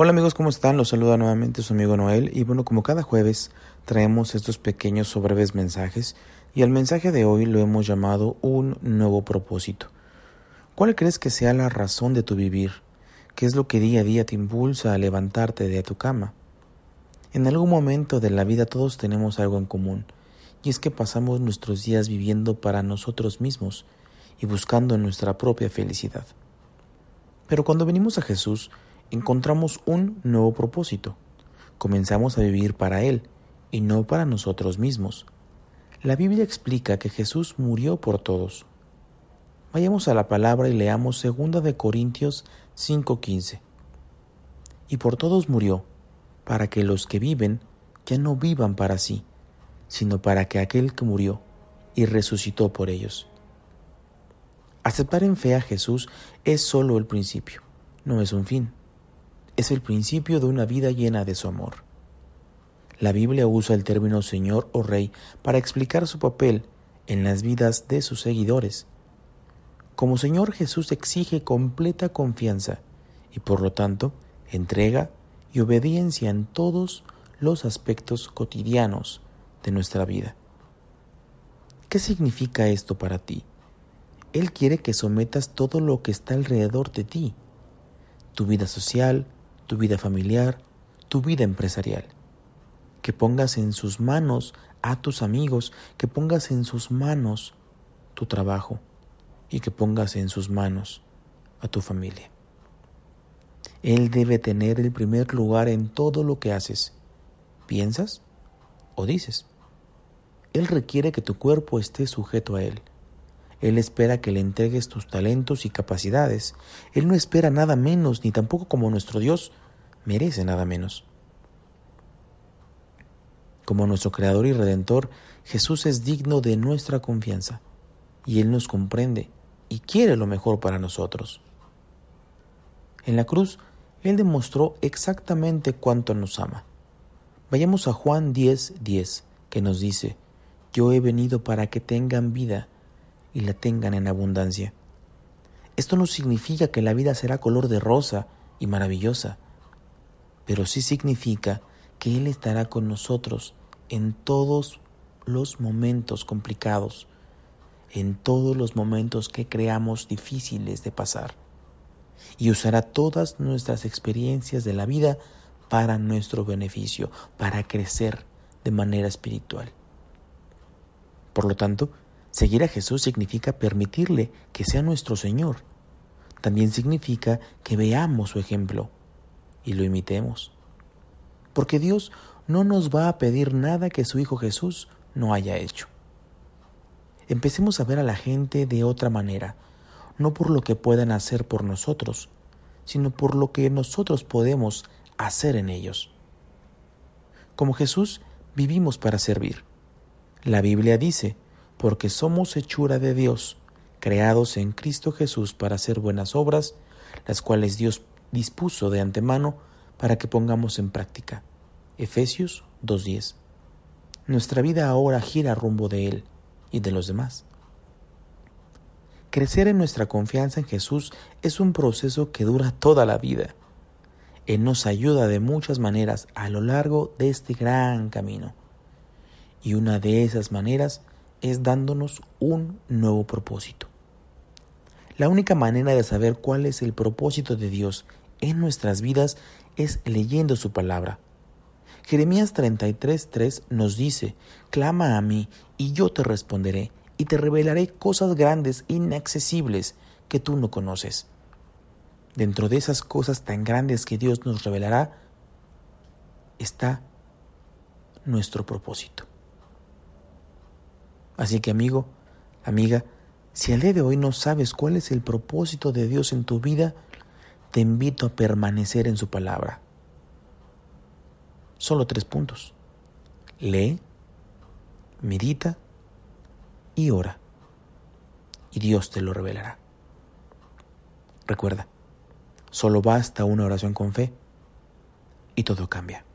Hola amigos, ¿cómo están? Los saluda nuevamente su amigo Noel y bueno, como cada jueves traemos estos pequeños o breves mensajes y el mensaje de hoy lo hemos llamado un nuevo propósito. ¿Cuál crees que sea la razón de tu vivir? ¿Qué es lo que día a día te impulsa a levantarte de tu cama? En algún momento de la vida todos tenemos algo en común, y es que pasamos nuestros días viviendo para nosotros mismos y buscando nuestra propia felicidad. Pero cuando venimos a Jesús, encontramos un nuevo propósito. Comenzamos a vivir para Él y no para nosotros mismos. La Biblia explica que Jesús murió por todos. Vayamos a la palabra y leamos 2 de Corintios 5:15. Y por todos murió, para que los que viven ya no vivan para sí, sino para que aquel que murió y resucitó por ellos. Aceptar en fe a Jesús es solo el principio, no es un fin es el principio de una vida llena de su amor. La Biblia usa el término Señor o Rey para explicar su papel en las vidas de sus seguidores. Como Señor Jesús exige completa confianza y por lo tanto entrega y obediencia en todos los aspectos cotidianos de nuestra vida. ¿Qué significa esto para ti? Él quiere que sometas todo lo que está alrededor de ti, tu vida social, tu vida familiar, tu vida empresarial. Que pongas en sus manos a tus amigos, que pongas en sus manos tu trabajo y que pongas en sus manos a tu familia. Él debe tener el primer lugar en todo lo que haces, piensas o dices. Él requiere que tu cuerpo esté sujeto a Él. Él espera que le entregues tus talentos y capacidades. Él no espera nada menos, ni tampoco como nuestro Dios merece nada menos. Como nuestro Creador y Redentor, Jesús es digno de nuestra confianza, y Él nos comprende y quiere lo mejor para nosotros. En la cruz, Él demostró exactamente cuánto nos ama. Vayamos a Juan 10:10, 10, que nos dice, Yo he venido para que tengan vida y la tengan en abundancia. Esto no significa que la vida será color de rosa y maravillosa, pero sí significa que Él estará con nosotros en todos los momentos complicados, en todos los momentos que creamos difíciles de pasar, y usará todas nuestras experiencias de la vida para nuestro beneficio, para crecer de manera espiritual. Por lo tanto, seguir a Jesús significa permitirle que sea nuestro Señor. También significa que veamos su ejemplo y lo imitemos. Porque Dios no nos va a pedir nada que su Hijo Jesús no haya hecho. Empecemos a ver a la gente de otra manera, no por lo que puedan hacer por nosotros, sino por lo que nosotros podemos hacer en ellos. Como Jesús, vivimos para servir. La Biblia dice, porque somos hechura de Dios, creados en Cristo Jesús para hacer buenas obras, las cuales Dios dispuso de antemano para que pongamos en práctica. Efesios 2.10. Nuestra vida ahora gira rumbo de Él y de los demás. Crecer en nuestra confianza en Jesús es un proceso que dura toda la vida. Él nos ayuda de muchas maneras a lo largo de este gran camino. Y una de esas maneras es dándonos un nuevo propósito. La única manera de saber cuál es el propósito de Dios en nuestras vidas es leyendo su palabra. Jeremías 33:3 nos dice, Clama a mí y yo te responderé y te revelaré cosas grandes, inaccesibles, que tú no conoces. Dentro de esas cosas tan grandes que Dios nos revelará está nuestro propósito. Así que amigo, amiga, si al día de hoy no sabes cuál es el propósito de Dios en tu vida, te invito a permanecer en su palabra. Solo tres puntos. Lee, medita y ora. Y Dios te lo revelará. Recuerda, solo basta una oración con fe y todo cambia.